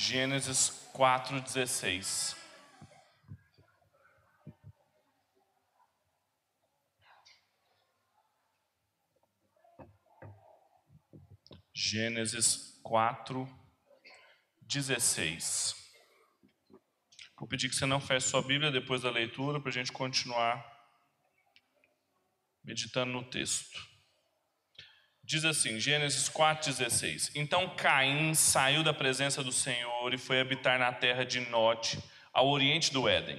Gênesis 4,16. Gênesis 4, 16. Vou pedir que você não feche sua Bíblia depois da leitura para a gente continuar meditando no texto. Diz assim, Gênesis 4,16: Então Caim saiu da presença do Senhor e foi habitar na terra de Nod, ao oriente do Éden.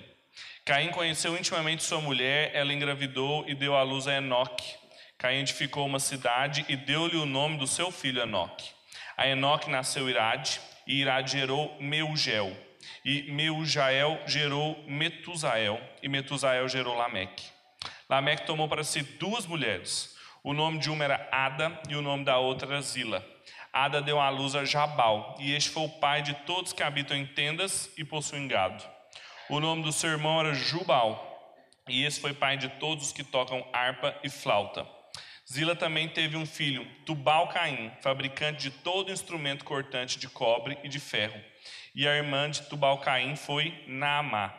Caim conheceu intimamente sua mulher, ela engravidou e deu à luz a Enoque. Caim edificou uma cidade e deu-lhe o nome do seu filho Enoque. A Enoque nasceu Irade, e Irade gerou Meugel. E Meujael gerou Metusael, e Metusael gerou Lameque. Lameque tomou para si duas mulheres. O nome de uma era Ada e o nome da outra era Zila. Ada deu à luz a Jabal, e este foi o pai de todos que habitam em tendas e possuem gado. O nome do seu irmão era Jubal, e esse foi pai de todos os que tocam harpa e flauta. Zila também teve um filho, Tubal-Caim, fabricante de todo instrumento cortante de cobre e de ferro. E a irmã de Tubal-Caim foi Naamá.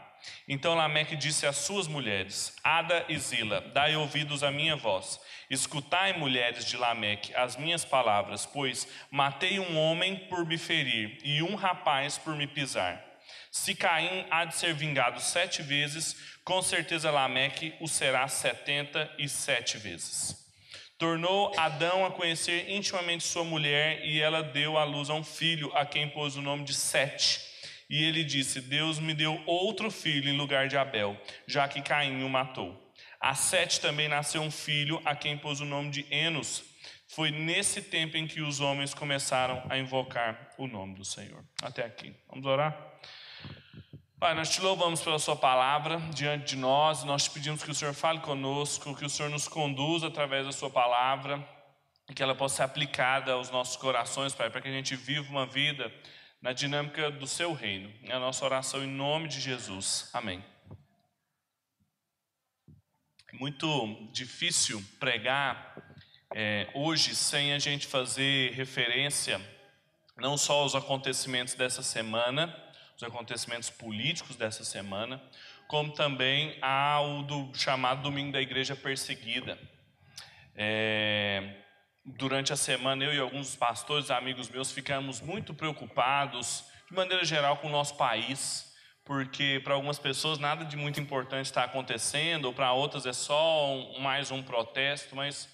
Então Lameque disse às suas mulheres, Ada e Zila, dai ouvidos à minha voz. Escutai, mulheres de Lameque, as minhas palavras, pois matei um homem por me ferir e um rapaz por me pisar. Se Caim há de ser vingado sete vezes, com certeza Lameque o será setenta e sete vezes. Tornou Adão a conhecer intimamente sua mulher e ela deu à luz a um filho, a quem pôs o nome de Sete. E ele disse: Deus me deu outro filho em lugar de Abel, já que Caim o matou. A Sete também nasceu um filho, a quem pôs o nome de Enos. Foi nesse tempo em que os homens começaram a invocar o nome do Senhor. Até aqui. Vamos orar? Pai, nós te louvamos pela Sua palavra diante de nós, nós te pedimos que o Senhor fale conosco, que o Senhor nos conduza através da Sua palavra, e que ela possa ser aplicada aos nossos corações, Pai, para que a gente viva uma vida na dinâmica do Seu reino. É a nossa oração em nome de Jesus. Amém. É muito difícil pregar é, hoje sem a gente fazer referência não só aos acontecimentos dessa semana, os acontecimentos políticos dessa semana, como também ao do chamado Domingo da Igreja Perseguida. É, durante a semana, eu e alguns pastores, amigos meus, ficamos muito preocupados, de maneira geral, com o nosso país, porque para algumas pessoas nada de muito importante está acontecendo, ou para outras é só um, mais um protesto, mas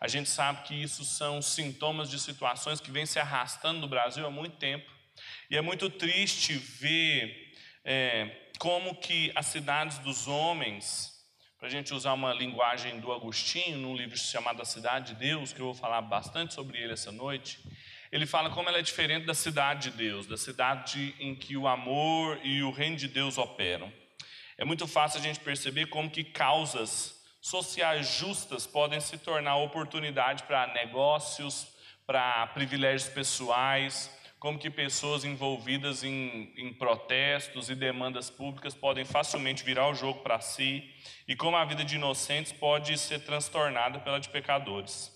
a gente sabe que isso são sintomas de situações que vêm se arrastando no Brasil há muito tempo. E é muito triste ver é, como que as cidades dos homens, para a gente usar uma linguagem do Agostinho, num livro chamado A Cidade de Deus, que eu vou falar bastante sobre ele essa noite, ele fala como ela é diferente da cidade de Deus, da cidade em que o amor e o reino de Deus operam. É muito fácil a gente perceber como que causas sociais justas podem se tornar oportunidade para negócios, para privilégios pessoais, como que pessoas envolvidas em, em, protestos e demandas públicas podem facilmente virar o jogo para si e como a vida de inocentes pode ser transtornada pela de pecadores.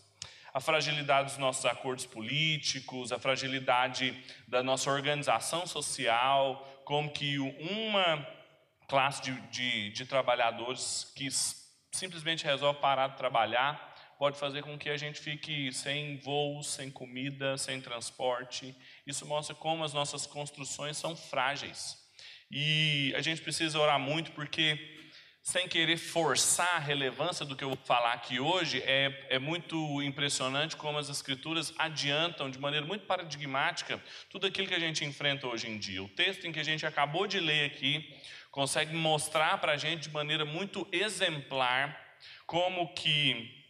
A fragilidade dos nossos acordos políticos, a fragilidade da nossa organização social, como que uma classe de, de, de trabalhadores que simplesmente resolve parar de trabalhar pode fazer com que a gente fique sem voos, sem comida, sem transporte. Isso mostra como as nossas construções são frágeis. E a gente precisa orar muito porque, sem querer forçar a relevância do que eu vou falar aqui hoje, é, é muito impressionante como as Escrituras adiantam de maneira muito paradigmática tudo aquilo que a gente enfrenta hoje em dia. O texto em que a gente acabou de ler aqui consegue mostrar para a gente de maneira muito exemplar como que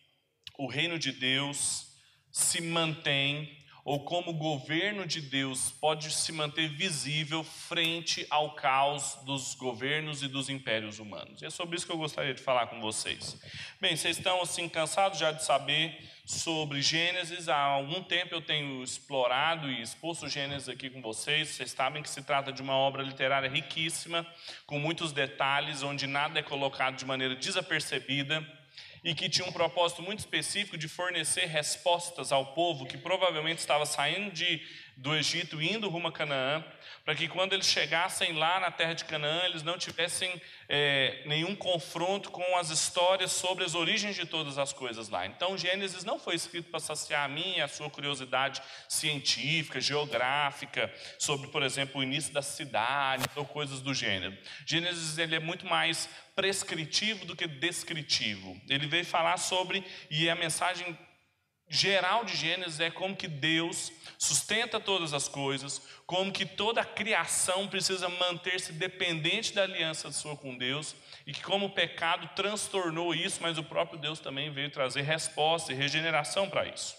o reino de Deus se mantém, ou como o governo de Deus pode se manter visível frente ao caos dos governos e dos impérios humanos. E é sobre isso que eu gostaria de falar com vocês. Bem, vocês estão assim cansados já de saber sobre Gênesis. Há algum tempo eu tenho explorado e exposto Gênesis aqui com vocês. Vocês sabem que se trata de uma obra literária riquíssima, com muitos detalhes, onde nada é colocado de maneira desapercebida e que tinha um propósito muito específico de fornecer respostas ao povo que provavelmente estava saindo de do Egito, indo rumo a Canaã, para que quando eles chegassem lá na terra de Canaã, eles não tivessem é, nenhum confronto com as histórias sobre as origens de todas as coisas lá. Então, Gênesis não foi escrito para saciar a minha e a sua curiosidade científica, geográfica, sobre, por exemplo, o início da cidade ou coisas do gênero. Gênesis ele é muito mais prescritivo do que descritivo. Ele veio falar sobre, e a mensagem geral de Gênesis é como que Deus sustenta todas as coisas, como que toda a criação precisa manter-se dependente da aliança sua com Deus, e que como o pecado transtornou isso, mas o próprio Deus também veio trazer resposta e regeneração para isso.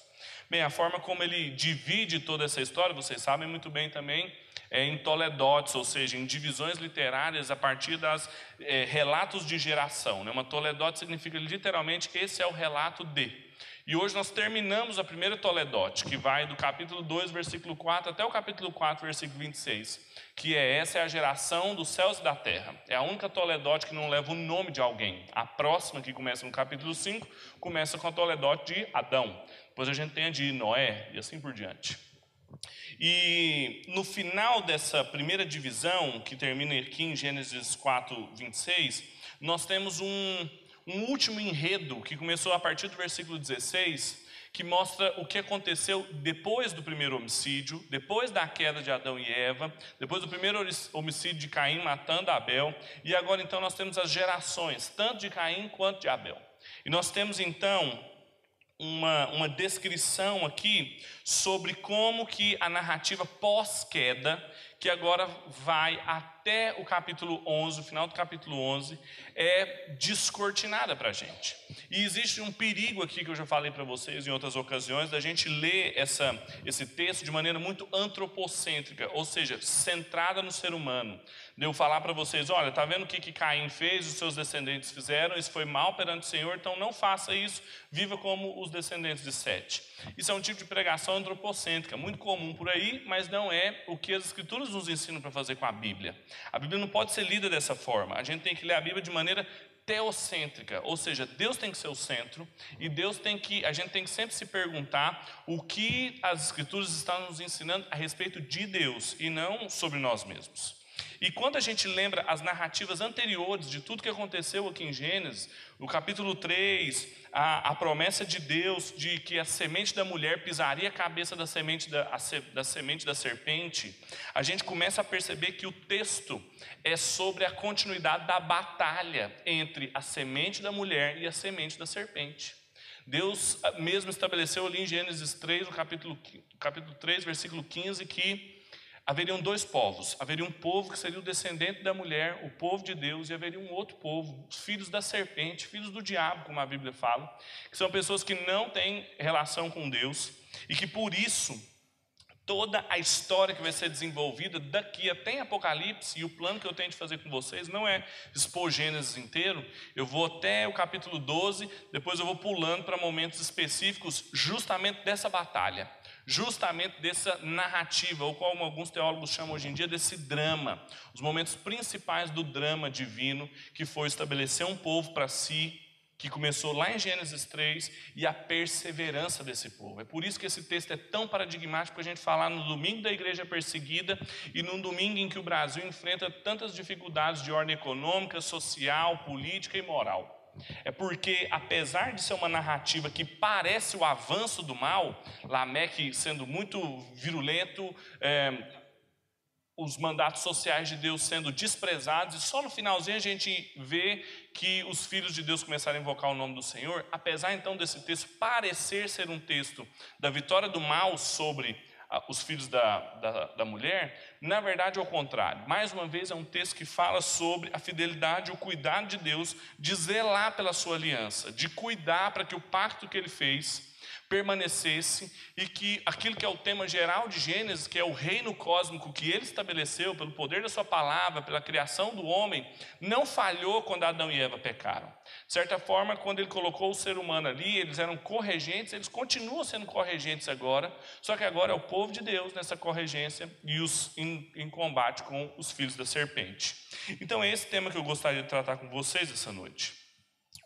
Bem, a forma como ele divide toda essa história, vocês sabem muito bem também, é em toledotes, ou seja, em divisões literárias a partir das é, relatos de geração. Né? Uma toledote significa literalmente esse é o relato de. E hoje nós terminamos a primeira Toledote, que vai do capítulo 2, versículo 4, até o capítulo 4, versículo 26, que é essa é a geração dos céus e da terra. É a única Toledote que não leva o nome de alguém. A próxima, que começa no capítulo 5, começa com a Toledote de Adão. Depois a gente tem a de Noé e assim por diante. E no final dessa primeira divisão, que termina aqui em Gênesis 4, 26, nós temos um, um último enredo que começou a partir do versículo 16, que mostra o que aconteceu depois do primeiro homicídio, depois da queda de Adão e Eva, depois do primeiro homicídio de Caim matando Abel, e agora então nós temos as gerações, tanto de Caim quanto de Abel. E nós temos então uma, uma descrição aqui sobre como que a narrativa pós-queda, que agora vai até o capítulo 11, o final do capítulo 11, é descortinada para a gente. E existe um perigo aqui que eu já falei para vocês em outras ocasiões, da gente ler essa, esse texto de maneira muito antropocêntrica, ou seja, centrada no ser humano. De eu falar para vocês, olha, tá vendo o que, que Caim fez, os seus descendentes fizeram, isso foi mal perante o Senhor, então não faça isso, viva como os descendentes de Sete. Isso é um tipo de pregação antropocêntrica, muito comum por aí, mas não é o que as escrituras nos ensinam para fazer com a Bíblia. A Bíblia não pode ser lida dessa forma, a gente tem que ler a Bíblia de maneira teocêntrica, ou seja, Deus tem que ser o centro e Deus tem que, a gente tem que sempre se perguntar o que as escrituras estão nos ensinando a respeito de Deus e não sobre nós mesmos. E quando a gente lembra as narrativas anteriores de tudo que aconteceu aqui em Gênesis, no capítulo 3, a, a promessa de Deus de que a semente da mulher pisaria a cabeça da semente da, a, da semente da serpente, a gente começa a perceber que o texto é sobre a continuidade da batalha entre a semente da mulher e a semente da serpente. Deus ah, mesmo estabeleceu ali em Gênesis 3, no capítulo, capítulo 3, versículo 15, que haveriam dois povos. Haveria um povo que seria o descendente da mulher, o povo de Deus, e haveria um outro povo, os filhos da serpente, filhos do diabo, como a Bíblia fala, que são pessoas que não têm relação com Deus e que por isso toda a história que vai ser desenvolvida daqui até Apocalipse, e o plano que eu tenho de fazer com vocês não é expor Gênesis inteiro, eu vou até o capítulo 12, depois eu vou pulando para momentos específicos justamente dessa batalha justamente dessa narrativa, ou como alguns teólogos chamam hoje em dia, desse drama, os momentos principais do drama divino, que foi estabelecer um povo para si, que começou lá em Gênesis 3, e a perseverança desse povo. É por isso que esse texto é tão paradigmático para a gente falar no domingo da igreja perseguida e num domingo em que o Brasil enfrenta tantas dificuldades de ordem econômica, social, política e moral. É porque, apesar de ser uma narrativa que parece o avanço do mal, Lameque sendo muito virulento, é, os mandatos sociais de Deus sendo desprezados, e só no finalzinho a gente vê que os filhos de Deus começaram a invocar o nome do Senhor, apesar então desse texto parecer ser um texto da vitória do mal sobre os filhos da, da, da, mulher, na verdade é o contrário. Mais uma vez, é um texto que fala sobre a fidelidade, o cuidado de Deus, de zelar pela sua aliança, de cuidar para que o pacto que ele fez permanecesse e que aquilo que é o tema geral de Gênesis, que é o reino cósmico que ele estabeleceu pelo poder da sua palavra, pela criação do homem, não falhou quando Adão e Eva pecaram. De certa forma, quando ele colocou o ser humano ali, eles eram corregentes, eles continuam sendo corregentes agora, só que agora é o povo de Deus nessa corregência e os em, em combate com os filhos da serpente. Então é esse tema que eu gostaria de tratar com vocês essa noite.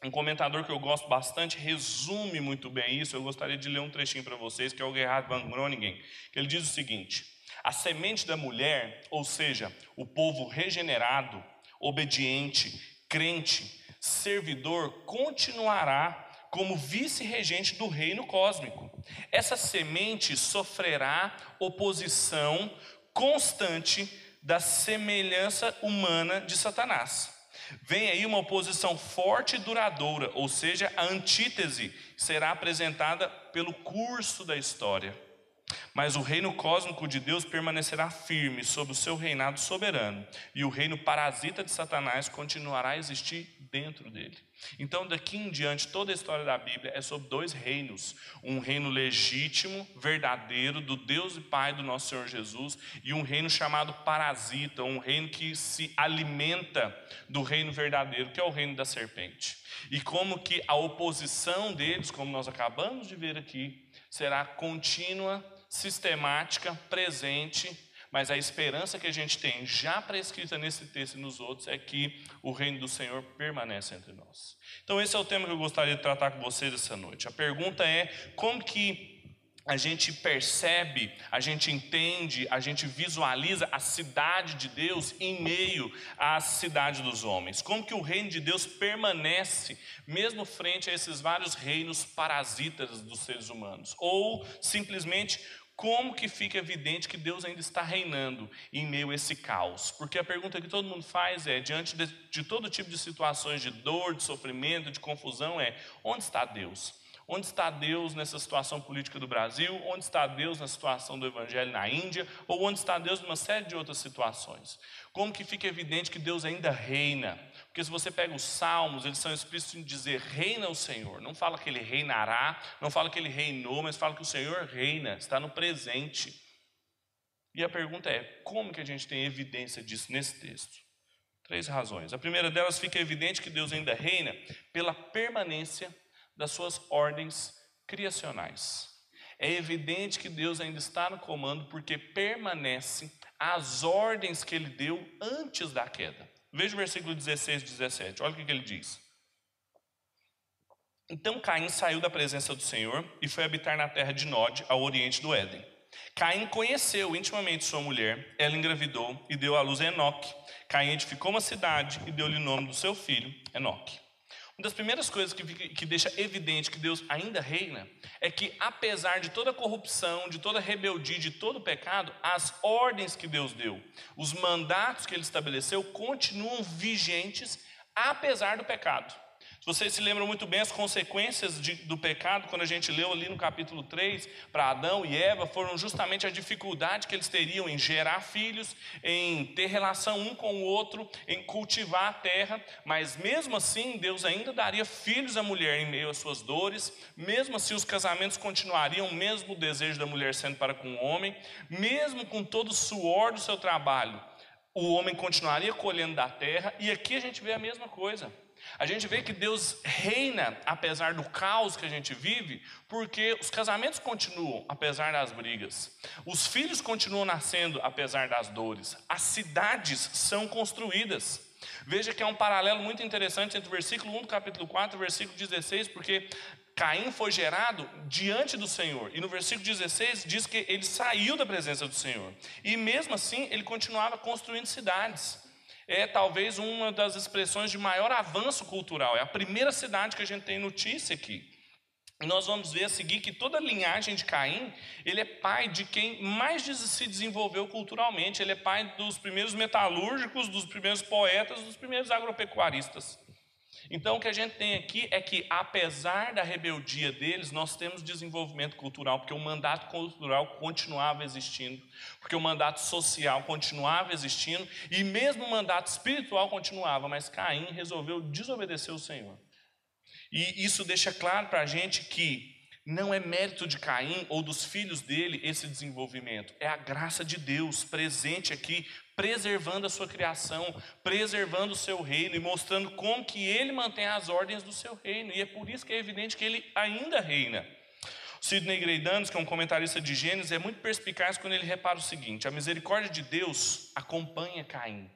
Um comentador que eu gosto bastante resume muito bem isso. Eu gostaria de ler um trechinho para vocês, que é o Gerhard van Groningen, ele diz o seguinte: A semente da mulher, ou seja, o povo regenerado, obediente, crente, servidor, continuará como vice-regente do reino cósmico. Essa semente sofrerá oposição constante da semelhança humana de Satanás. Vem aí uma oposição forte e duradoura, ou seja, a antítese será apresentada pelo curso da história. Mas o reino cósmico de Deus permanecerá firme sob o seu reinado soberano, e o reino parasita de Satanás continuará a existir dentro dele. Então, daqui em diante, toda a história da Bíblia é sobre dois reinos: um reino legítimo, verdadeiro, do Deus e Pai do nosso Senhor Jesus, e um reino chamado parasita, um reino que se alimenta do reino verdadeiro, que é o reino da serpente. E como que a oposição deles, como nós acabamos de ver aqui, será contínua, sistemática, presente mas a esperança que a gente tem, já prescrita nesse texto e nos outros, é que o reino do Senhor permanece entre nós. Então, esse é o tema que eu gostaria de tratar com vocês essa noite. A pergunta é: como que a gente percebe, a gente entende, a gente visualiza a cidade de Deus em meio à cidade dos homens. Como que o reino de Deus permanece mesmo frente a esses vários reinos parasitas dos seres humanos? Ou simplesmente como que fica evidente que Deus ainda está reinando em meio a esse caos? Porque a pergunta que todo mundo faz é, diante de, de todo tipo de situações de dor, de sofrimento, de confusão, é: onde está Deus? Onde está Deus nessa situação política do Brasil? Onde está Deus na situação do Evangelho na Índia? Ou onde está Deus numa série de outras situações? Como que fica evidente que Deus ainda reina? Porque se você pega os salmos, eles são explícitos em dizer reina o Senhor. Não fala que ele reinará, não fala que ele reinou, mas fala que o Senhor reina, está no presente. E a pergunta é: como que a gente tem evidência disso nesse texto? Três razões. A primeira delas fica evidente que Deus ainda reina pela permanência das suas ordens criacionais. É evidente que Deus ainda está no comando porque permanece as ordens que ele deu antes da queda. Veja o versículo 16 e 17, olha o que ele diz. Então Caim saiu da presença do Senhor e foi habitar na terra de Nod, ao oriente do Éden. Caim conheceu intimamente sua mulher, ela engravidou e deu à luz a Enoque. Caim edificou uma cidade e deu-lhe o nome do seu filho, Enoque. Uma das primeiras coisas que, que deixa evidente que Deus ainda reina é que, apesar de toda a corrupção, de toda rebeldia, de todo pecado, as ordens que Deus deu, os mandatos que Ele estabeleceu, continuam vigentes, apesar do pecado. Vocês se lembram muito bem as consequências de, do pecado, quando a gente leu ali no capítulo 3, para Adão e Eva, foram justamente a dificuldade que eles teriam em gerar filhos, em ter relação um com o outro, em cultivar a terra, mas mesmo assim, Deus ainda daria filhos à mulher em meio às suas dores, mesmo assim, os casamentos continuariam, mesmo o desejo da mulher sendo para com o homem, mesmo com todo o suor do seu trabalho, o homem continuaria colhendo da terra, e aqui a gente vê a mesma coisa. A gente vê que Deus reina apesar do caos que a gente vive, porque os casamentos continuam apesar das brigas, os filhos continuam nascendo apesar das dores, as cidades são construídas. Veja que é um paralelo muito interessante entre o versículo 1 do capítulo 4 e o versículo 16, porque Caim foi gerado diante do Senhor, e no versículo 16 diz que ele saiu da presença do Senhor, e mesmo assim ele continuava construindo cidades é talvez uma das expressões de maior avanço cultural. É a primeira cidade que a gente tem notícia aqui. E nós vamos ver a seguir que toda a linhagem de Caim, ele é pai de quem mais se desenvolveu culturalmente. Ele é pai dos primeiros metalúrgicos, dos primeiros poetas, dos primeiros agropecuaristas. Então, o que a gente tem aqui é que, apesar da rebeldia deles, nós temos desenvolvimento cultural, porque o mandato cultural continuava existindo, porque o mandato social continuava existindo, e mesmo o mandato espiritual continuava, mas Caim resolveu desobedecer o Senhor. E isso deixa claro para a gente que não é mérito de Caim ou dos filhos dele esse desenvolvimento, é a graça de Deus presente aqui preservando a sua criação, preservando o seu reino e mostrando como que ele mantém as ordens do seu reino. E é por isso que é evidente que ele ainda reina. Sidney Greidanos, que é um comentarista de Gênesis, é muito perspicaz quando ele repara o seguinte: a misericórdia de Deus acompanha Caim.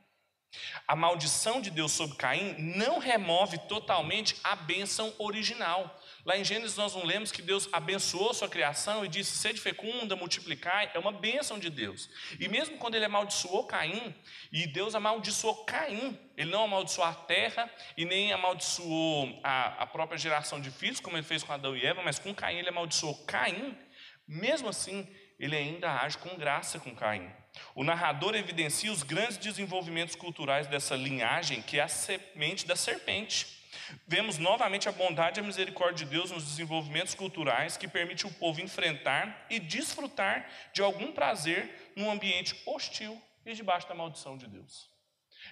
A maldição de Deus sobre Caim não remove totalmente a bênção original. Lá em Gênesis nós não lemos que Deus abençoou sua criação e disse: sede fecunda, multiplicai, é uma bênção de Deus. E mesmo quando ele amaldiçoou Caim, e Deus amaldiçoou Caim, ele não amaldiçoou a terra e nem amaldiçoou a, a própria geração de filhos, como ele fez com Adão e Eva, mas com Caim ele amaldiçoou Caim, mesmo assim, ele ainda age com graça com Caim. O narrador evidencia os grandes desenvolvimentos culturais dessa linhagem, que é a semente da serpente. Vemos novamente a bondade e a misericórdia de Deus nos desenvolvimentos culturais que permite o povo enfrentar e desfrutar de algum prazer num ambiente hostil e debaixo da maldição de Deus.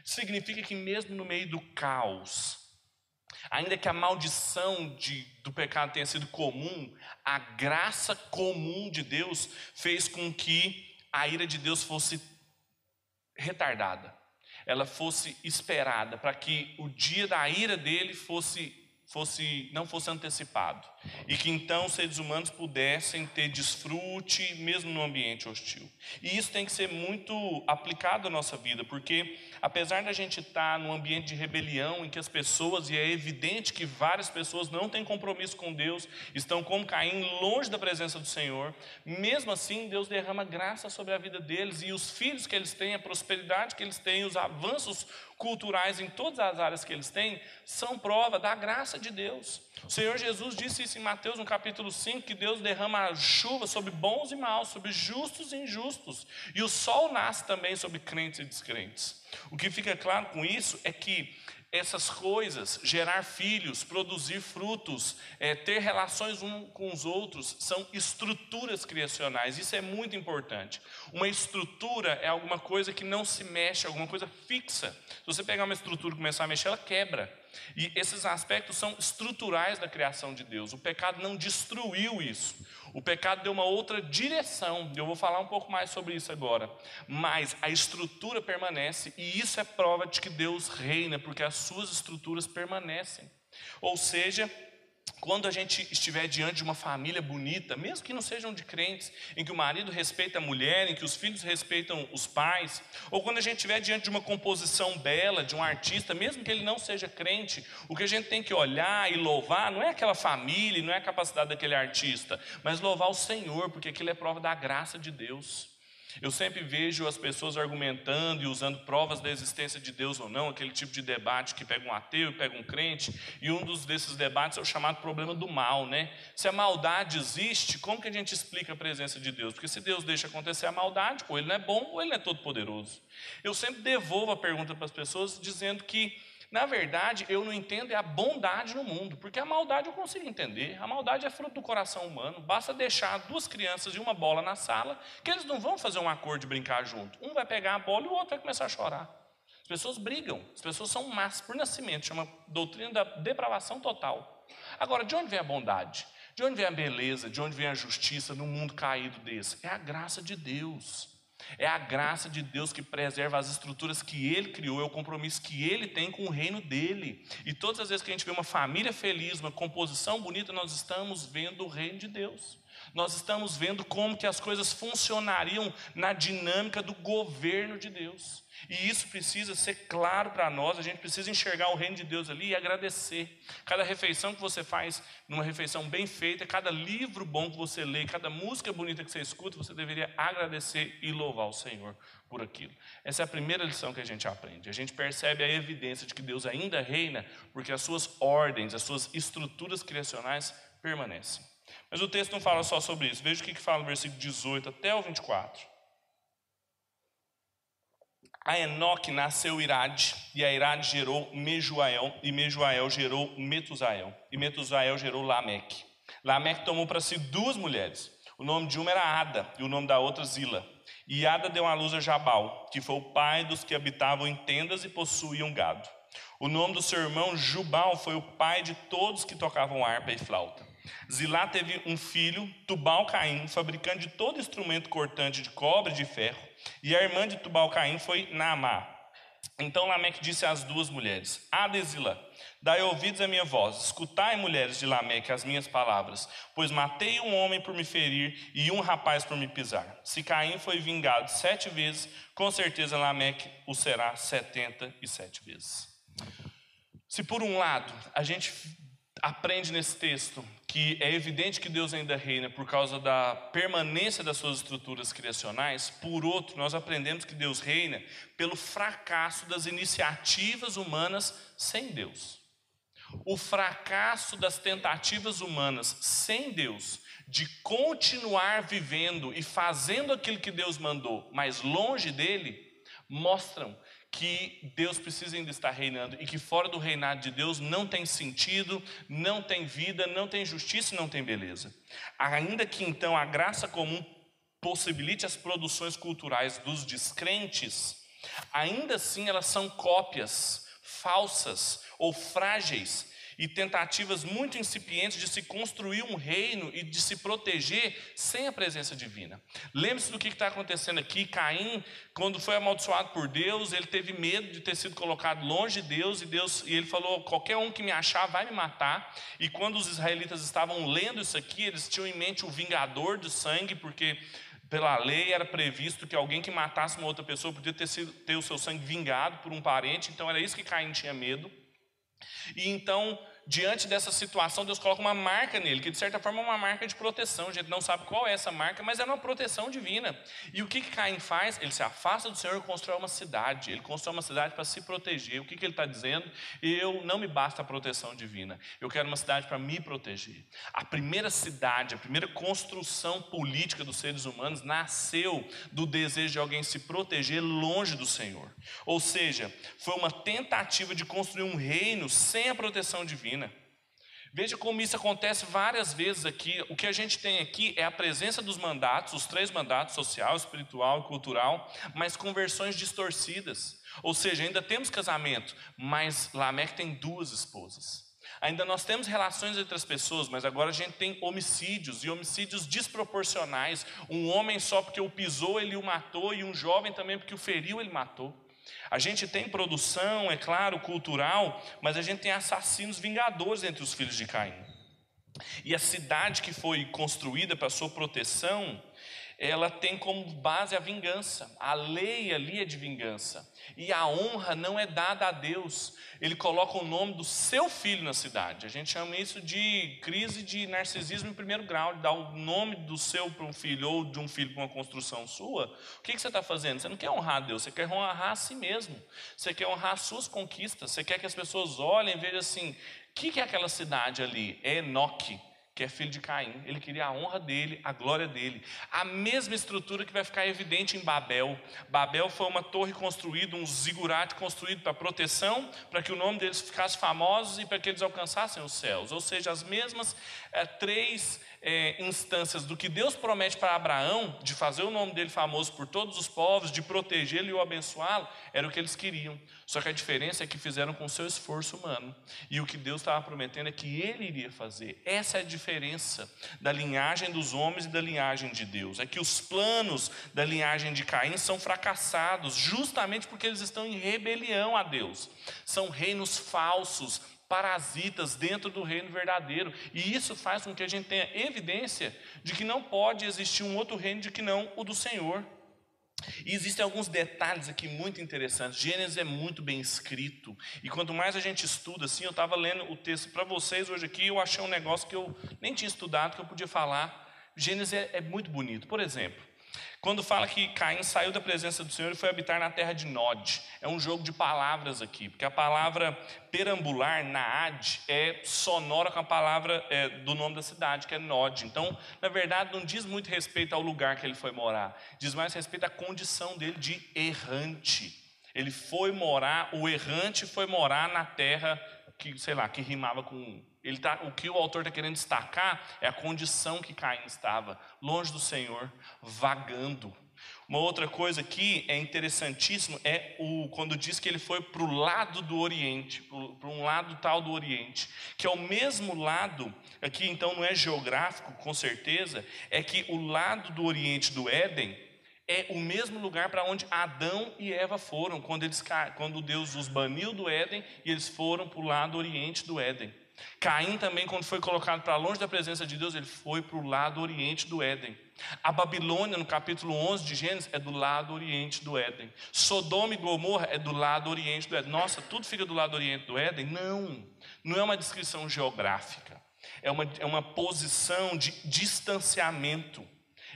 Significa que, mesmo no meio do caos, ainda que a maldição de, do pecado tenha sido comum, a graça comum de Deus fez com que a ira de Deus fosse retardada, ela fosse esperada, para que o dia da ira dele fosse, fosse não fosse antecipado e que então seres humanos pudessem ter desfrute mesmo no ambiente hostil. E isso tem que ser muito aplicado à nossa vida, porque apesar da gente estar num ambiente de rebelião em que as pessoas, e é evidente que várias pessoas não têm compromisso com Deus, estão como Caim longe da presença do Senhor, mesmo assim Deus derrama graça sobre a vida deles e os filhos que eles têm, a prosperidade que eles têm, os avanços culturais em todas as áreas que eles têm, são prova da graça de Deus. O Senhor Jesus disse isso em Mateus, no capítulo 5, que Deus derrama chuva sobre bons e maus, sobre justos e injustos. E o sol nasce também sobre crentes e descrentes. O que fica claro com isso é que essas coisas, gerar filhos, produzir frutos, é, ter relações uns com os outros, são estruturas criacionais. Isso é muito importante. Uma estrutura é alguma coisa que não se mexe, alguma coisa fixa. Se você pegar uma estrutura e começar a mexer, ela quebra. E esses aspectos são estruturais da criação de Deus. O pecado não destruiu isso. O pecado deu uma outra direção. Eu vou falar um pouco mais sobre isso agora. Mas a estrutura permanece e isso é prova de que Deus reina, porque as suas estruturas permanecem. Ou seja, quando a gente estiver diante de uma família bonita, mesmo que não sejam de crentes, em que o marido respeita a mulher, em que os filhos respeitam os pais, ou quando a gente estiver diante de uma composição bela, de um artista, mesmo que ele não seja crente, o que a gente tem que olhar e louvar não é aquela família, não é a capacidade daquele artista, mas louvar o Senhor, porque aquilo é prova da graça de Deus. Eu sempre vejo as pessoas argumentando e usando provas da existência de Deus ou não, aquele tipo de debate que pega um ateu e pega um crente, e um dos desses debates é o chamado problema do mal, né? Se a maldade existe, como que a gente explica a presença de Deus? Porque se Deus deixa acontecer a maldade, ou ele não é bom, ou ele não é todo poderoso. Eu sempre devolvo a pergunta para as pessoas dizendo que na verdade, eu não entendo é a bondade no mundo, porque a maldade eu consigo entender. A maldade é fruto do coração humano. Basta deixar duas crianças e uma bola na sala, que eles não vão fazer um acordo de brincar junto. Um vai pegar a bola e o outro vai começar a chorar. As pessoas brigam, as pessoas são más por nascimento, chama doutrina da depravação total. Agora, de onde vem a bondade? De onde vem a beleza? De onde vem a justiça num mundo caído desse? É a graça de Deus. É a graça de Deus que preserva as estruturas que Ele criou, é o compromisso que Ele tem com o reino dele. E todas as vezes que a gente vê uma família feliz, uma composição bonita, nós estamos vendo o reino de Deus. Nós estamos vendo como que as coisas funcionariam na dinâmica do governo de Deus. E isso precisa ser claro para nós, a gente precisa enxergar o reino de Deus ali e agradecer. Cada refeição que você faz, numa refeição bem feita, cada livro bom que você lê, cada música bonita que você escuta, você deveria agradecer e louvar o Senhor por aquilo. Essa é a primeira lição que a gente aprende. A gente percebe a evidência de que Deus ainda reina, porque as suas ordens, as suas estruturas criacionais permanecem. Mas o texto não fala só sobre isso. Veja o que fala no versículo 18 até o 24. A Enoque nasceu Irade, e a Irade gerou Mejuael, e Mejuael gerou Metusael, e Metusael gerou Lameque. Lameque tomou para si duas mulheres. O nome de uma era Ada, e o nome da outra Zila. E Ada deu à luz a Jabal, que foi o pai dos que habitavam em tendas e possuíam gado. O nome do seu irmão Jubal foi o pai de todos que tocavam harpa e flauta. Zilá teve um filho, Tubal-Caim, fabricante de todo instrumento cortante de cobre e de ferro, e a irmã de Tubal-Caim foi Naamá. Então Lameque disse às duas mulheres: Ada Zilá, dai ouvidos à minha voz, escutai, mulheres de Lameque, as minhas palavras, pois matei um homem por me ferir e um rapaz por me pisar. Se Caim foi vingado sete vezes, com certeza Lameque o será setenta e sete vezes. Se por um lado a gente aprende nesse texto que é evidente que Deus ainda reina por causa da permanência das suas estruturas criacionais, por outro, nós aprendemos que Deus reina pelo fracasso das iniciativas humanas sem Deus. O fracasso das tentativas humanas sem Deus de continuar vivendo e fazendo aquilo que Deus mandou, mas longe dele, mostram que Deus precisa ainda estar reinando e que fora do reinado de Deus não tem sentido, não tem vida, não tem justiça não tem beleza. Ainda que então a graça comum possibilite as produções culturais dos descrentes, ainda assim elas são cópias falsas ou frágeis e tentativas muito incipientes de se construir um reino e de se proteger sem a presença divina. Lembre-se do que está acontecendo aqui. Caim, quando foi amaldiçoado por Deus, ele teve medo de ter sido colocado longe de Deus e Deus e ele falou: qualquer um que me achar vai me matar. E quando os israelitas estavam lendo isso aqui, eles tinham em mente o vingador de sangue, porque pela lei era previsto que alguém que matasse uma outra pessoa podia ter, sido, ter o seu sangue vingado por um parente, então era isso que Caim tinha medo. E então diante dessa situação, Deus coloca uma marca nele, que de certa forma é uma marca de proteção. A gente não sabe qual é essa marca, mas é uma proteção divina. E o que, que Caim faz? Ele se afasta do Senhor e constrói uma cidade. Ele constrói uma cidade para se proteger. O que, que ele está dizendo? Eu não me basta a proteção divina. Eu quero uma cidade para me proteger. A primeira cidade, a primeira construção política dos seres humanos nasceu do desejo de alguém se proteger longe do Senhor. Ou seja, foi uma tentativa de construir um reino sem a proteção divina. Veja como isso acontece várias vezes aqui. O que a gente tem aqui é a presença dos mandatos, os três mandatos, social, espiritual e cultural, mas com versões distorcidas. Ou seja, ainda temos casamento, mas Lameque tem duas esposas. Ainda nós temos relações entre as pessoas, mas agora a gente tem homicídios e homicídios desproporcionais. Um homem só porque o pisou, ele o matou, e um jovem também porque o feriu, ele matou. A gente tem produção, é claro, cultural, mas a gente tem assassinos vingadores entre os filhos de Caim. E a cidade que foi construída para sua proteção, ela tem como base a vingança. A lei ali é de vingança. E a honra não é dada a Deus. Ele coloca o nome do seu filho na cidade. A gente chama isso de crise de narcisismo em primeiro grau, de dar o nome do seu para um filho ou de um filho para uma construção sua. O que, que você está fazendo? Você não quer honrar a Deus, você quer honrar a si mesmo. Você quer honrar as suas conquistas. Você quer que as pessoas olhem e vejam assim: o que, que é aquela cidade ali? É Enoque que é filho de Caim. Ele queria a honra dele, a glória dele. A mesma estrutura que vai ficar evidente em Babel. Babel foi uma torre construída, um zigurate construído para proteção, para que o nome deles ficasse famoso e para que eles alcançassem os céus. Ou seja, as mesmas é, três é, instâncias do que Deus promete para Abraão, de fazer o nome dele famoso por todos os povos, de protegê-lo e o abençoá-lo, era o que eles queriam. Só que a diferença é que fizeram com seu esforço humano. E o que Deus estava prometendo é que ele iria fazer. Essa é a diferença da linhagem dos homens e da linhagem de Deus. É que os planos da linhagem de Caim são fracassados, justamente porque eles estão em rebelião a Deus. São reinos falsos, parasitas dentro do reino verdadeiro. E isso faz com que a gente tenha evidência de que não pode existir um outro reino de que não o do Senhor. E existem alguns detalhes aqui muito interessantes. Gênesis é muito bem escrito. E quanto mais a gente estuda, assim, eu estava lendo o texto para vocês hoje aqui, eu achei um negócio que eu nem tinha estudado, que eu podia falar. Gênesis é, é muito bonito. Por exemplo, quando fala que Caim saiu da presença do Senhor e foi habitar na terra de Nod, é um jogo de palavras aqui, porque a palavra perambular, Naad, é sonora com a palavra é, do nome da cidade, que é Nod. Então, na verdade, não diz muito respeito ao lugar que ele foi morar, diz mais respeito à condição dele de errante. Ele foi morar, o errante foi morar na terra que, sei lá, que rimava com ele tá, o que o autor está querendo destacar é a condição que Caim estava, longe do Senhor, vagando. Uma outra coisa que é interessantíssimo é o, quando diz que ele foi para o lado do Oriente, para um lado tal do Oriente, que é o mesmo lado, aqui então não é geográfico, com certeza, é que o lado do Oriente do Éden é o mesmo lugar para onde Adão e Eva foram, quando, eles, quando Deus os baniu do Éden e eles foram para o lado oriente do Éden. Caim também, quando foi colocado para longe da presença de Deus, ele foi para o lado oriente do Éden. A Babilônia, no capítulo 11 de Gênesis, é do lado oriente do Éden. Sodoma e Gomorra é do lado oriente do Éden. Nossa, tudo fica do lado oriente do Éden? Não, não é uma descrição geográfica. É uma, é uma posição de distanciamento.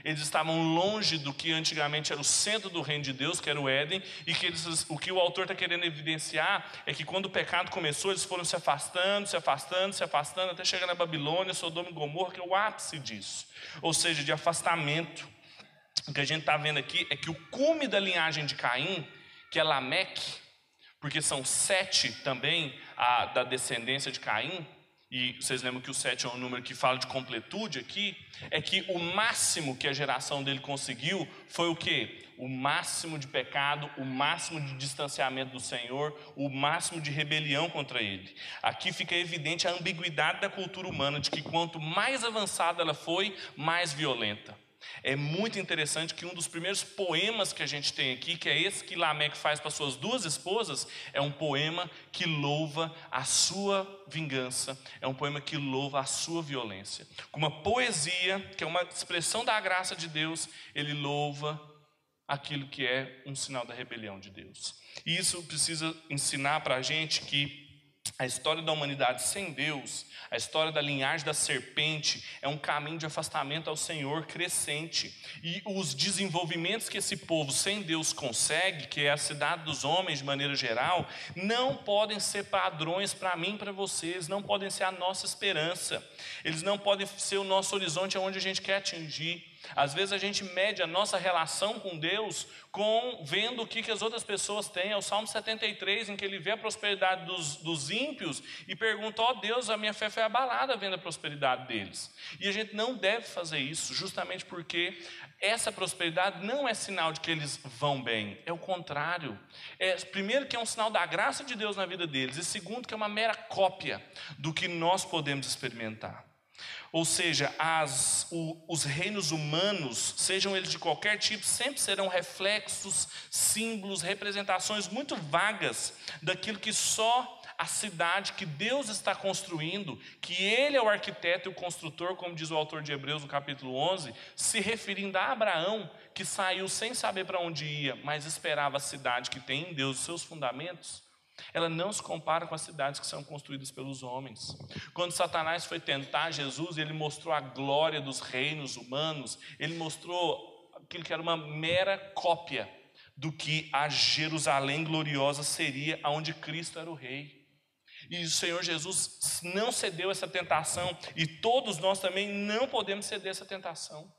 Eles estavam longe do que antigamente era o centro do reino de Deus, que era o Éden, e que eles, o que o autor está querendo evidenciar é que quando o pecado começou, eles foram se afastando, se afastando, se afastando, até chegar na Babilônia, Sodoma e Gomorra, que é o ápice disso, ou seja, de afastamento. O que a gente está vendo aqui é que o cume da linhagem de Caim, que é Lameque, porque são sete também a, da descendência de Caim, e vocês lembram que o 7 é um número que fala de completude aqui, é que o máximo que a geração dele conseguiu foi o quê? O máximo de pecado, o máximo de distanciamento do Senhor, o máximo de rebelião contra ele. Aqui fica evidente a ambiguidade da cultura humana, de que quanto mais avançada ela foi, mais violenta. É muito interessante que um dos primeiros poemas que a gente tem aqui, que é esse que Lameque faz para suas duas esposas, é um poema que louva a sua vingança, é um poema que louva a sua violência. Com uma poesia, que é uma expressão da graça de Deus, ele louva aquilo que é um sinal da rebelião de Deus. E isso precisa ensinar para a gente que a história da humanidade sem Deus, a história da linhagem da serpente, é um caminho de afastamento ao Senhor crescente. E os desenvolvimentos que esse povo sem Deus consegue, que é a cidade dos homens de maneira geral, não podem ser padrões para mim e para vocês, não podem ser a nossa esperança, eles não podem ser o nosso horizonte aonde a gente quer atingir. Às vezes a gente mede a nossa relação com Deus com vendo o que, que as outras pessoas têm. É o Salmo 73, em que ele vê a prosperidade dos, dos ímpios e pergunta: Ó oh, Deus, a minha fé foi abalada vendo a prosperidade deles. E a gente não deve fazer isso, justamente porque essa prosperidade não é sinal de que eles vão bem, é o contrário. É, primeiro, que é um sinal da graça de Deus na vida deles, e segundo, que é uma mera cópia do que nós podemos experimentar. Ou seja, as, o, os reinos humanos, sejam eles de qualquer tipo, sempre serão reflexos, símbolos, representações muito vagas daquilo que só a cidade que Deus está construindo, que Ele é o arquiteto e o construtor, como diz o autor de Hebreus no capítulo 11, se referindo a Abraão, que saiu sem saber para onde ia, mas esperava a cidade que tem em Deus os seus fundamentos. Ela não se compara com as cidades que são construídas pelos homens. Quando Satanás foi tentar Jesus, ele mostrou a glória dos reinos humanos, ele mostrou aquilo que era uma mera cópia do que a Jerusalém gloriosa seria, aonde Cristo era o rei. E o Senhor Jesus não cedeu essa tentação, e todos nós também não podemos ceder essa tentação.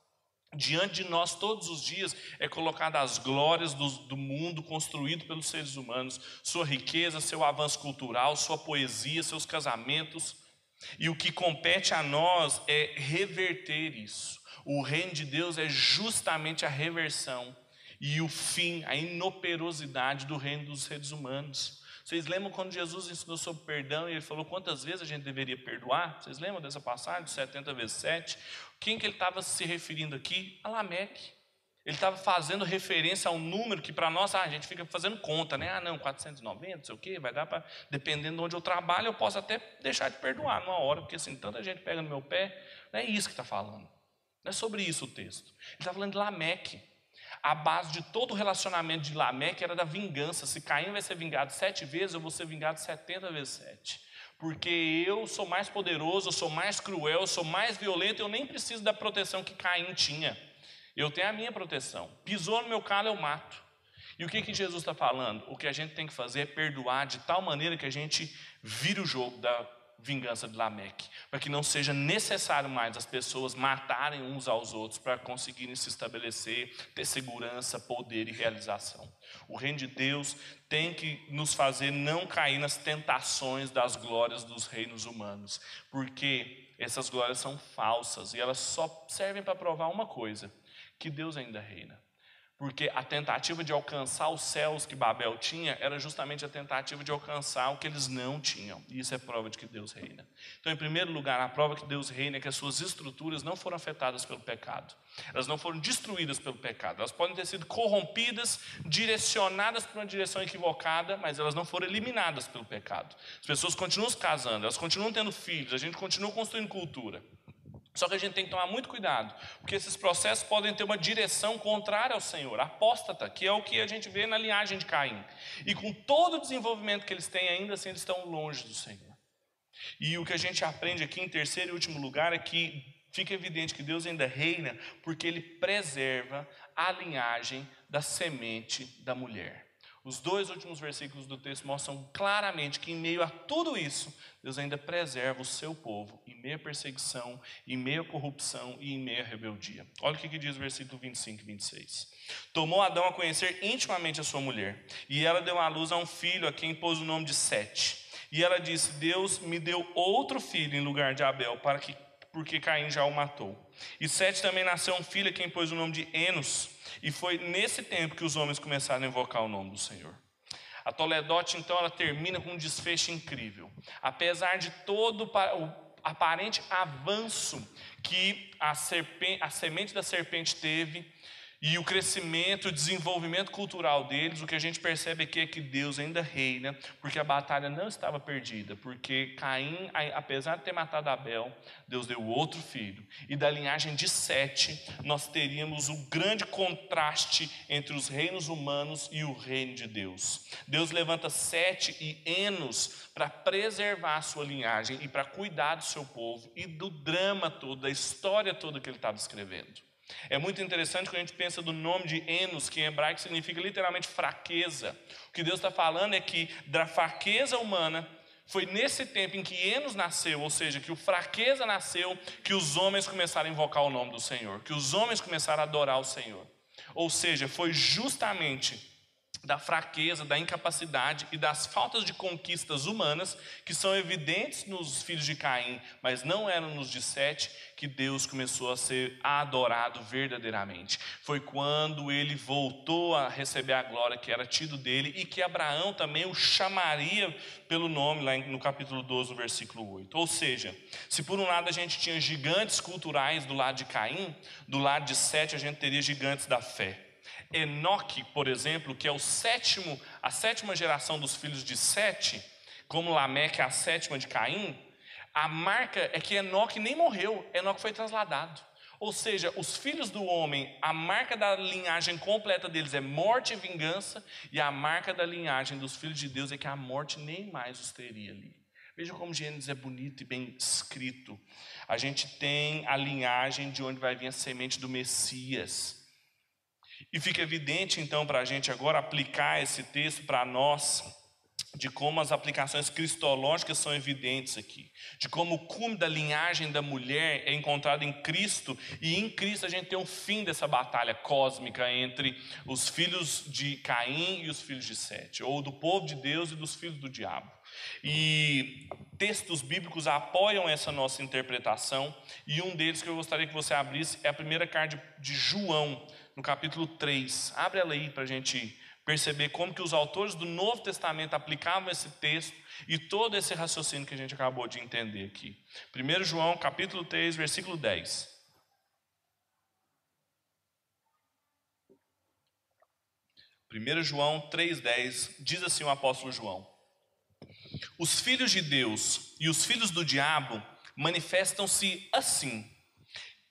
Diante de nós, todos os dias, é colocada as glórias do, do, mundo construído pelos seres humanos, sua riqueza, seu avanço cultural, sua poesia, seus casamentos. E o que compete a nós é reverter isso. O reino de Deus é justamente a reversão e o fim, a inoperosidade do reino dos seres humanos. Vocês lembram quando Jesus ensinou sobre perdão e ele falou quantas vezes a gente deveria perdoar? Vocês lembram dessa passagem, 70 vezes 7? Quem que ele estava se referindo aqui? A Lameque. Ele estava fazendo referência a um número que para nós, ah, a gente fica fazendo conta, né? Ah, não, 490, não sei o quê, vai dar para, dependendo de onde eu trabalho, eu posso até deixar de perdoar numa hora, porque assim, tanta gente pega no meu pé. Não é isso que está falando. Não é sobre isso o texto. Ele está falando de Lameque a base de todo o relacionamento de Lameque era da vingança. Se Caim vai ser vingado sete vezes, eu vou ser vingado setenta vezes sete. Porque eu sou mais poderoso, eu sou mais cruel, eu sou mais violento, eu nem preciso da proteção que Caim tinha. Eu tenho a minha proteção. Pisou no meu calo, eu mato. E o que, que Jesus está falando? O que a gente tem que fazer é perdoar de tal maneira que a gente vira o jogo da vingança de Lameque, para que não seja necessário mais as pessoas matarem uns aos outros para conseguirem se estabelecer, ter segurança, poder e realização. O reino de Deus tem que nos fazer não cair nas tentações das glórias dos reinos humanos, porque essas glórias são falsas e elas só servem para provar uma coisa: que Deus ainda reina. Porque a tentativa de alcançar os céus que Babel tinha era justamente a tentativa de alcançar o que eles não tinham. E isso é prova de que Deus reina. Então, em primeiro lugar, a prova que Deus reina é que as suas estruturas não foram afetadas pelo pecado. Elas não foram destruídas pelo pecado. Elas podem ter sido corrompidas, direcionadas para uma direção equivocada, mas elas não foram eliminadas pelo pecado. As pessoas continuam se casando, elas continuam tendo filhos, a gente continua construindo cultura. Só que a gente tem que tomar muito cuidado, porque esses processos podem ter uma direção contrária ao Senhor, apóstata, que é o que a gente vê na linhagem de Caim. E com todo o desenvolvimento que eles têm, ainda assim eles estão longe do Senhor. E o que a gente aprende aqui em terceiro e último lugar é que fica evidente que Deus ainda reina porque ele preserva a linhagem da semente da mulher. Os dois últimos versículos do texto mostram claramente que, em meio a tudo isso, Deus ainda preserva o seu povo, em meio à perseguição, em meio à corrupção e em meio à rebeldia. Olha o que diz o versículo 25 e 26. Tomou Adão a conhecer intimamente a sua mulher, e ela deu à luz a um filho a quem pôs o nome de Sete. E ela disse: Deus me deu outro filho em lugar de Abel, para que, porque Caim já o matou. E Sete também nasceu um filho a quem pôs o nome de Enos. E foi nesse tempo que os homens começaram a invocar o nome do Senhor. A Toledote, então, ela termina com um desfecho incrível. Apesar de todo o aparente avanço que a, serpente, a semente da serpente teve, e o crescimento, o desenvolvimento cultural deles, o que a gente percebe aqui é que Deus ainda reina, porque a batalha não estava perdida, porque Caim, apesar de ter matado Abel, Deus deu outro filho. E da linhagem de Sete, nós teríamos o grande contraste entre os reinos humanos e o reino de Deus. Deus levanta Sete e Enos para preservar a sua linhagem e para cuidar do seu povo e do drama todo, da história toda que ele estava escrevendo. É muito interessante quando a gente pensa do nome de Enos, que em hebraico significa literalmente fraqueza. O que Deus está falando é que da fraqueza humana, foi nesse tempo em que Enos nasceu, ou seja, que o fraqueza nasceu, que os homens começaram a invocar o nome do Senhor, que os homens começaram a adorar o Senhor. Ou seja, foi justamente da fraqueza, da incapacidade e das faltas de conquistas humanas que são evidentes nos filhos de Caim, mas não eram nos de Sete, que Deus começou a ser adorado verdadeiramente. Foi quando ele voltou a receber a glória que era tido dele e que Abraão também o chamaria pelo nome lá no capítulo 12, versículo 8. Ou seja, se por um lado a gente tinha gigantes culturais do lado de Caim, do lado de Sete a gente teria gigantes da fé. Enoque, por exemplo, que é o sétimo, a sétima geração dos filhos de Sete, como Lameque é a sétima de Caim, a marca é que Enoque nem morreu, Enoque foi trasladado. Ou seja, os filhos do homem, a marca da linhagem completa deles é morte e vingança, e a marca da linhagem dos filhos de Deus é que a morte nem mais os teria ali. Veja como Gênesis é bonito e bem escrito. A gente tem a linhagem de onde vai vir a semente do Messias. E fica evidente então para a gente agora aplicar esse texto para nós, de como as aplicações cristológicas são evidentes aqui, de como o cume da linhagem da mulher é encontrado em Cristo, e em Cristo a gente tem um fim dessa batalha cósmica entre os filhos de Caim e os filhos de Sete, ou do povo de Deus e dos filhos do diabo. E textos bíblicos apoiam essa nossa interpretação, e um deles que eu gostaria que você abrisse é a primeira carta de João, no capítulo 3. Abre ela aí para a gente perceber como que os autores do Novo Testamento aplicavam esse texto e todo esse raciocínio que a gente acabou de entender aqui. 1 João, capítulo 3, versículo 10. Primeiro João 3,10 diz assim o apóstolo João: Os filhos de Deus e os filhos do diabo manifestam-se assim.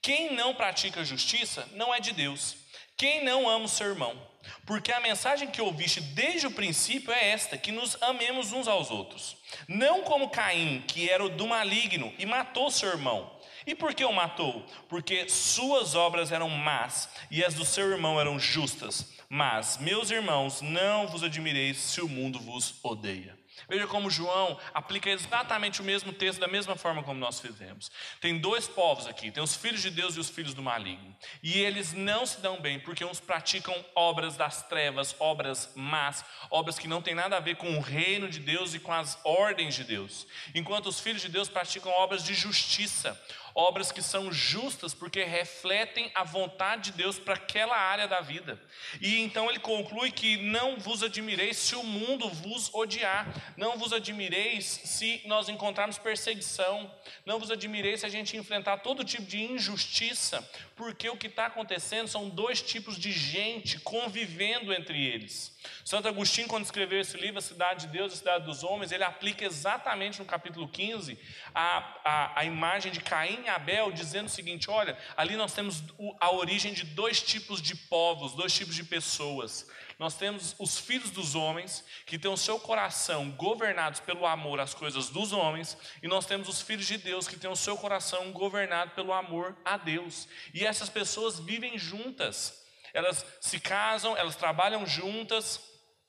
Quem não pratica justiça não é de Deus quem não ama o seu irmão? Porque a mensagem que ouviste desde o princípio é esta: que nos amemos uns aos outros. Não como Caim, que era o do maligno e matou seu irmão. E por que o matou? Porque suas obras eram más e as do seu irmão eram justas. Mas, meus irmãos, não vos admireis se o mundo vos odeia. Veja como João aplica exatamente o mesmo texto da mesma forma como nós fizemos. Tem dois povos aqui, tem os filhos de Deus e os filhos do maligno. E eles não se dão bem, porque uns praticam obras das trevas, obras más, obras que não têm nada a ver com o reino de Deus e com as ordens de Deus. Enquanto os filhos de Deus praticam obras de justiça, obras que são justas porque refletem a vontade de Deus para aquela área da vida. E então ele conclui que não vos admireis se o mundo vos odiar, não vos admireis se nós encontrarmos perseguição, não vos admireis se a gente enfrentar todo tipo de injustiça, porque o que está acontecendo são dois tipos de gente convivendo entre eles. Santo Agostinho, quando escreveu esse livro, A Cidade de Deus e a Cidade dos Homens, ele aplica exatamente no capítulo 15 a, a, a imagem de Caim e Abel, dizendo o seguinte: olha, ali nós temos a origem de dois tipos de povos, dois tipos de pessoas. Nós temos os filhos dos homens, que têm o seu coração governados pelo amor às coisas dos homens, e nós temos os filhos de Deus, que têm o seu coração governado pelo amor a Deus. E essas pessoas vivem juntas elas se casam, elas trabalham juntas,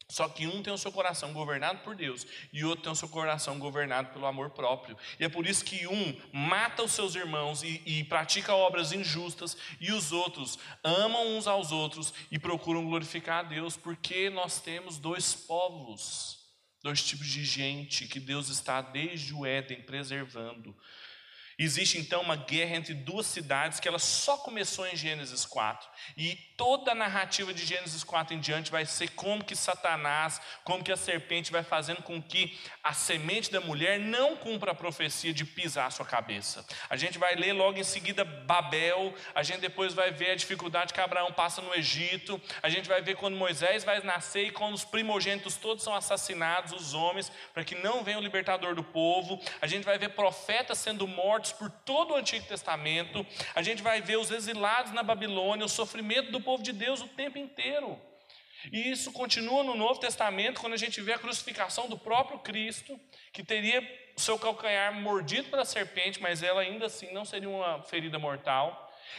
só que um tem o seu coração governado por Deus e o outro tem o seu coração governado pelo amor próprio. E é por isso que um mata os seus irmãos e, e, pratica obras injustas, e os outros amam uns aos outros e procuram glorificar a Deus, porque nós temos dois povos, dois tipos de gente que Deus está desde o Éden preservando. Existe então uma guerra entre duas cidades que ela só começou em Gênesis 4. E toda a narrativa de Gênesis 4 em diante vai ser como que Satanás, como que a serpente vai fazendo com que a semente da mulher não cumpra a profecia de pisar a sua cabeça. A gente vai ler logo em seguida Babel, a gente depois vai ver a dificuldade que Abraão passa no Egito, a gente vai ver quando Moisés vai nascer e quando os primogênitos todos são assassinados, os homens, para que não venha o libertador do povo. A gente vai ver profetas sendo mortos por todo o Antigo Testamento, a gente vai ver os exilados na Babilônia, o sofrimento do povo de Deus o tempo inteiro. E isso continua no Novo Testamento, quando a gente vê a crucificação do próprio Cristo, que teria o seu calcanhar mordido pela serpente, mas ela ainda assim não seria uma ferida mortal.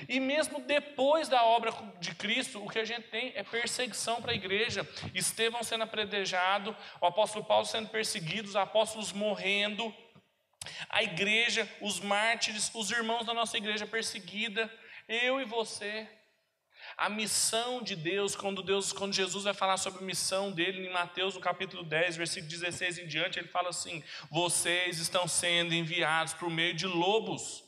E mesmo depois da obra de Cristo, o que a gente tem é perseguição para a igreja. Estevão sendo apredejado, o apóstolo Paulo sendo perseguido, os apóstolos morrendo, a igreja, os mártires, os irmãos da nossa igreja perseguida, eu e você. A missão de Deus, quando Deus, quando Jesus vai falar sobre a missão dele em Mateus, no capítulo 10, versículo 16 em diante, ele fala assim: "Vocês estão sendo enviados por meio de lobos.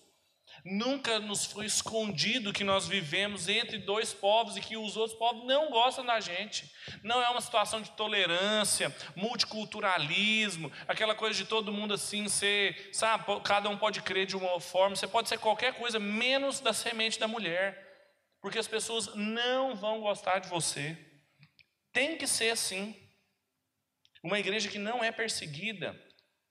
Nunca nos foi escondido que nós vivemos entre dois povos e que os outros povos não gostam da gente. Não é uma situação de tolerância, multiculturalismo, aquela coisa de todo mundo assim ser, sabe, cada um pode crer de uma forma, você pode ser qualquer coisa menos da semente da mulher, porque as pessoas não vão gostar de você. Tem que ser assim. Uma igreja que não é perseguida,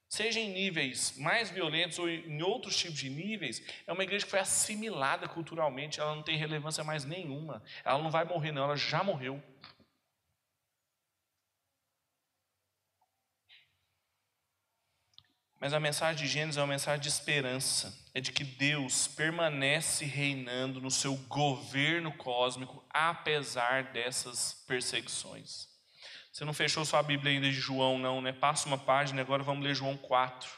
seja em níveis mais violentos ou em outros tipos de níveis, é uma igreja que foi assimilada culturalmente, ela não tem relevância mais nenhuma. Ela não vai morrer, não, ela já morreu. Mas a mensagem de Gênesis é uma mensagem de esperança, é de que Deus permanece reinando no seu governo cósmico, apesar dessas perseguições. Você não fechou sua Bíblia ainda de João, não, né? Passa uma página, agora vamos ler João 4.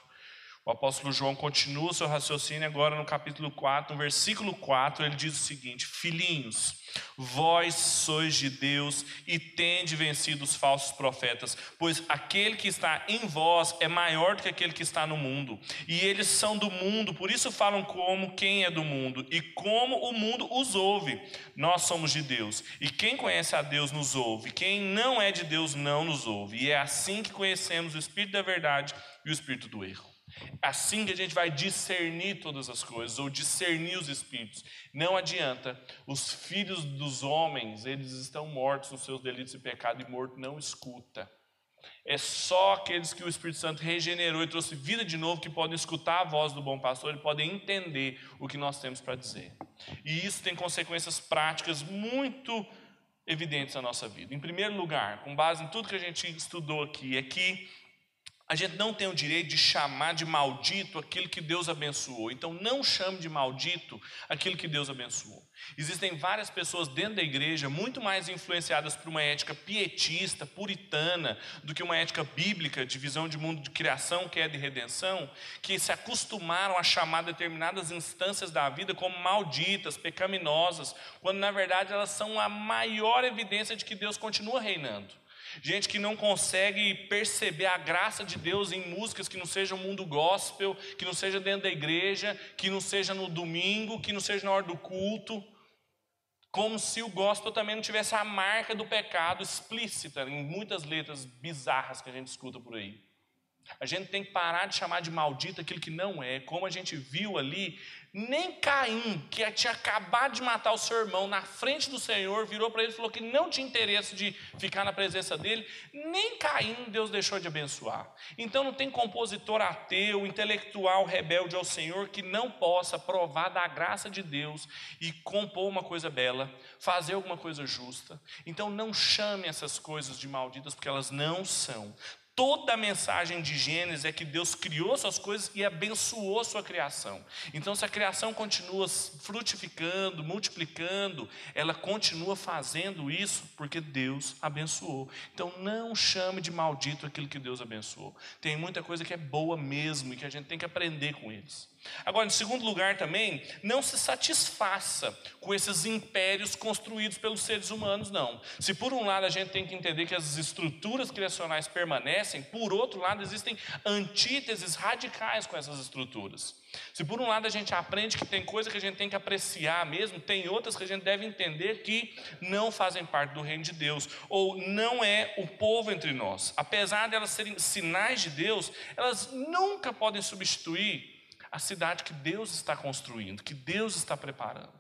O apóstolo João continua o seu raciocínio agora no capítulo 4, no versículo 4, ele diz o seguinte: Filhinhos, vós sois de Deus e tende vencido os falsos profetas, pois aquele que está em vós é maior do que aquele que está no mundo. E eles são do mundo, por isso falam como quem é do mundo e como o mundo os ouve. Nós somos de Deus, e quem conhece a Deus nos ouve, quem não é de Deus não nos ouve. E é assim que conhecemos o espírito da verdade e o espírito do erro. Assim que a gente vai discernir todas as coisas, ou discernir os espíritos. Não adianta, os filhos dos homens, eles estão mortos nos seus delitos e pecado, e morto não escuta. É só aqueles que o Espírito Santo regenerou e trouxe vida de novo que podem escutar a voz do bom pastor e podem entender o que nós temos para dizer. E isso tem consequências práticas muito evidentes na nossa vida. Em primeiro lugar, com base em tudo que a gente estudou aqui, é que A gente não tem o direito de chamar de maldito aquilo que Deus abençoou. Então, não chame de maldito aquilo que Deus abençoou. Existem várias pessoas dentro da igreja muito mais influenciadas por uma ética pietista, puritana, do que uma ética bíblica de visão de mundo de criação, que é de redenção, que se acostumaram a chamar determinadas instâncias da vida como malditas, pecaminosas, quando na verdade elas são a maior evidência de que Deus continua reinando. Gente que não consegue perceber a graça de Deus em músicas que não sejam mundo gospel, que não seja dentro da igreja, que não seja no domingo, que não seja na hora do culto. Como se o gospel também não tivesse a marca do pecado explícita em muitas letras bizarras que a gente escuta por aí. A gente tem que parar de chamar de maldito aquilo que não é. Como a gente viu ali, nem Caim, que tinha acabado de matar o seu irmão na frente do Senhor, virou para ele e falou que não tinha interesse de ficar na presença dele. Nem Caim Deus deixou de abençoar. Então não tem compositor ateu, intelectual rebelde ao Senhor que não possa provar da graça de Deus e compor uma coisa bela, fazer alguma coisa justa. Então não chame essas coisas de malditas, porque elas não são. Toda a mensagem de Gênesis é que Deus criou suas coisas e abençoou sua criação. Então, se a criação continua frutificando, multiplicando, ela continua fazendo isso porque Deus abençoou. Então, não chame de maldito aquilo que Deus abençoou. Tem muita coisa que é boa mesmo e que a gente tem que aprender com eles. Agora, em segundo lugar, também, não se satisfaça com esses impérios construídos pelos seres humanos, não. Se por um lado a gente tem que entender que as estruturas criacionais permanecem, por outro lado existem antíteses radicais com essas estruturas. Se por um lado a gente aprende que tem coisa que a gente tem que apreciar mesmo, tem outras que a gente deve entender que não fazem parte do reino de Deus, ou não é o povo entre nós. Apesar de elas serem sinais de Deus, elas nunca podem substituir a cidade que Deus está construindo, que Deus está preparando.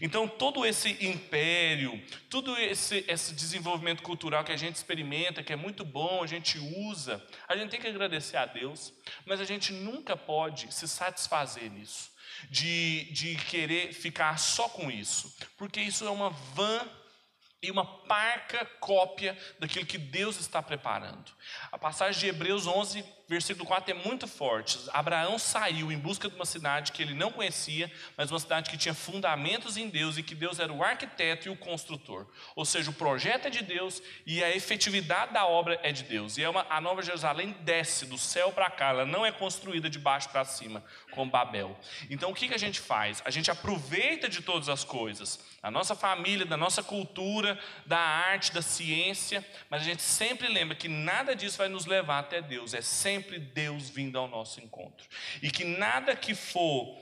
Então, todo esse império, todo esse, esse desenvolvimento cultural que a gente experimenta, que é muito bom, a gente usa, a gente tem que agradecer a Deus, mas a gente nunca pode se satisfazer nisso, de, de querer ficar só com isso, porque isso é uma vã e uma parca cópia daquilo que Deus está preparando. A passagem de Hebreus 11, versículo 4 é muito forte. Abraão saiu em busca de uma cidade que ele não conhecia, mas uma cidade que tinha fundamentos em Deus e que Deus era o arquiteto e o construtor. Ou seja, o projeto é de Deus e a efetividade da obra é de Deus. E é uma, a Nova Jerusalém desce do céu para cá, ela não é construída de baixo para cima, como Babel. Então o que, que a gente faz? A gente aproveita de todas as coisas, da nossa família, da nossa cultura, da arte, da ciência, mas a gente sempre lembra que nada disso vai nos levar até Deus, é sempre Deus vindo ao nosso encontro. E que nada que for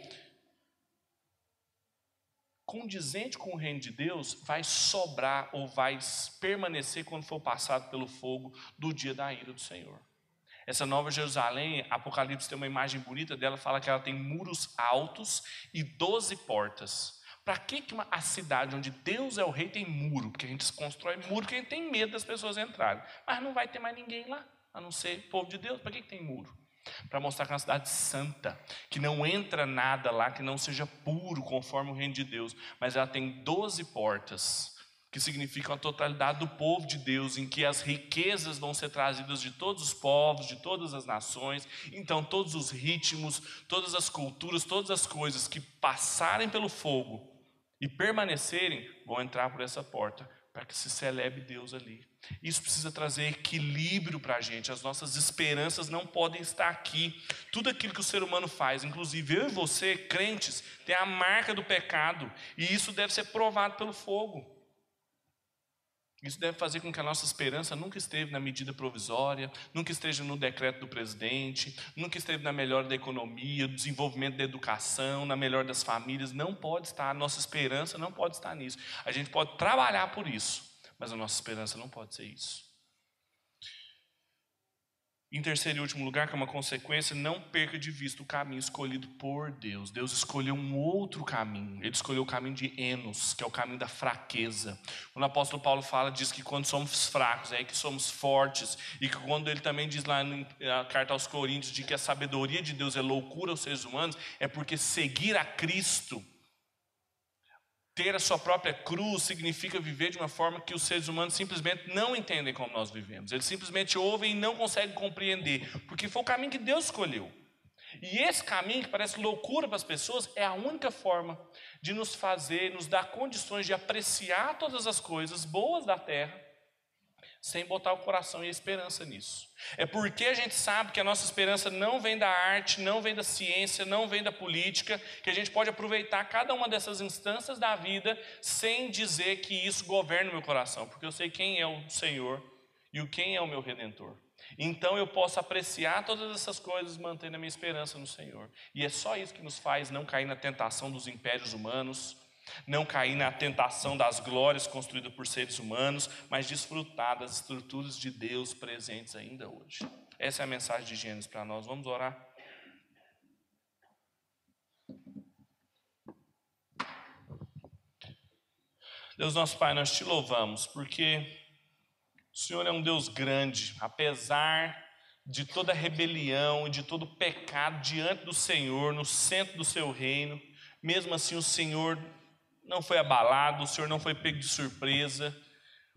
condizente com o reino de Deus vai sobrar ou vai permanecer quando for passado pelo fogo do dia da ira do Senhor. Essa nova Jerusalém, Apocalipse tem uma imagem bonita dela, fala que ela tem muros altos e doze portas. Para que, que uma, a cidade onde Deus é o rei tem muro? Porque a gente constrói muro porque a gente tem medo das pessoas entrarem. Mas não vai ter mais ninguém lá, a não ser povo de Deus. Para que, que tem muro? Para mostrar que é uma cidade santa, que não entra nada lá que não seja puro, conforme o reino de Deus. Mas ela tem doze portas que significam a totalidade do povo de Deus, em que as riquezas vão ser trazidas de todos os povos, de todas as nações. Então, todos os ritmos, todas as culturas, todas as coisas que passarem pelo fogo e permanecerem, vão entrar por essa porta, para que se celebre Deus ali. Isso precisa trazer equilíbrio para a gente. As nossas esperanças não podem estar aqui. Tudo aquilo que o ser humano faz, inclusive eu e você, crentes, tem a marca do pecado, e isso deve ser provado pelo fogo. Isso deve fazer com que a nossa esperança nunca esteve na medida provisória, nunca esteja no decreto do presidente, nunca esteve na melhora da economia, do desenvolvimento da educação, na melhor das famílias. Não pode estar, a nossa esperança não pode estar nisso. A gente pode trabalhar por isso, mas a nossa esperança não pode ser isso. Em terceiro e último lugar, que é uma consequência, não perca de vista o caminho escolhido por Deus. Deus escolheu um outro caminho. Ele escolheu o caminho de Enos, que é o caminho da fraqueza. O apóstolo Paulo fala, diz que quando somos fracos, é que somos fortes. E que quando ele também diz lá na carta aos Coríntios, de que a sabedoria de Deus é loucura aos seres humanos, é porque seguir a Cristo ter a sua própria cruz significa viver de uma forma que os seres humanos simplesmente não entendem como nós vivemos. Eles simplesmente ouvem e não conseguem compreender, porque foi o caminho que Deus escolheu. E esse caminho, que parece loucura para as pessoas, é a única forma de nos fazer, nos dar condições de apreciar todas as coisas boas da terra sem botar o coração e a esperança nisso. É porque a gente sabe que a nossa esperança não vem da arte, não vem da ciência, não vem da política, que a gente pode aproveitar cada uma dessas instâncias da vida sem dizer que isso governa o meu coração, porque eu sei quem é o Senhor e o quem é o meu redentor. Então eu posso apreciar todas essas coisas mantendo a minha esperança no Senhor. E é só isso que nos faz não cair na tentação dos impérios humanos, não cair na tentação das glórias construídas por seres humanos, mas desfrutar das estruturas de Deus presentes ainda hoje. Essa é a mensagem de Gênesis para nós. Vamos orar? Deus nosso Pai, nós te louvamos porque o Senhor é um Deus grande, apesar de toda rebelião e de todo pecado diante do Senhor, no centro do seu reino, mesmo assim o Senhor não foi abalado, o Senhor não foi pego de surpresa.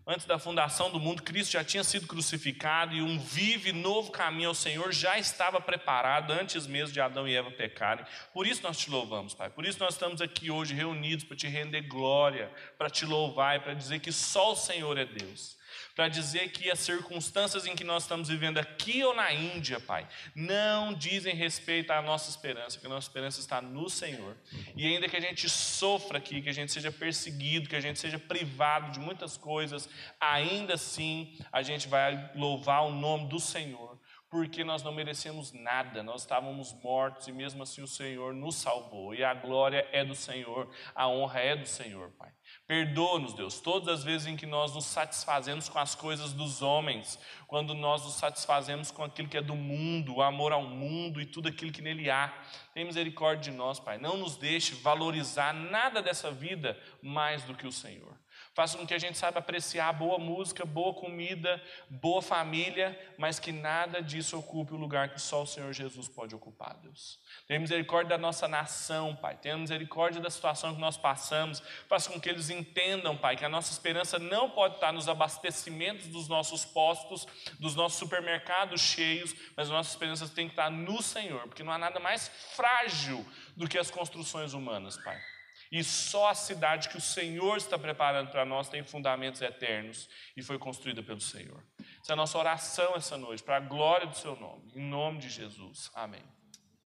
Antes da fundação do mundo, Cristo já tinha sido crucificado e um vive novo caminho ao Senhor já estava preparado antes mesmo de Adão e Eva pecarem. Por isso nós te louvamos, Pai. Por isso nós estamos aqui hoje reunidos para te render glória, para te louvar e para dizer que só o Senhor é Deus para dizer que as circunstâncias em que nós estamos vivendo aqui ou na Índia, Pai, não dizem respeito à nossa esperança, que a nossa esperança está no Senhor. E ainda que a gente sofra aqui, que a gente seja perseguido, que a gente seja privado de muitas coisas, ainda assim a gente vai louvar o nome do Senhor porque nós não merecemos nada, nós estávamos mortos e mesmo assim o Senhor nos salvou. E a glória é do Senhor, a honra é do Senhor, Pai. Perdoa-nos, Deus, todas as vezes em que nós nos satisfazemos com as coisas dos homens, quando nós nos satisfazemos com aquilo que é do mundo, o amor ao mundo e tudo aquilo que nele há. Tem misericórdia de nós, Pai. Não nos deixe valorizar nada dessa vida mais do que o Senhor. Faça com que a gente saiba apreciar boa música, boa comida, boa família, mas que nada disso ocupe o lugar que só o Senhor Jesus pode ocupar, Deus. Tenha misericórdia da nossa nação, Pai. Tenha misericórdia da situação que nós passamos. Faça com que eles entendam, Pai, que a nossa esperança não pode estar nos abastecimentos dos nossos postos, dos nossos supermercados cheios, mas a nossa esperança tem que estar no Senhor, porque não há nada mais frágil do que as construções humanas, Pai. E só a cidade que o Senhor está preparando para nós tem fundamentos eternos e foi construída pelo Senhor. Essa é a nossa oração essa noite, para a glória do seu nome. Em nome de Jesus. Amém.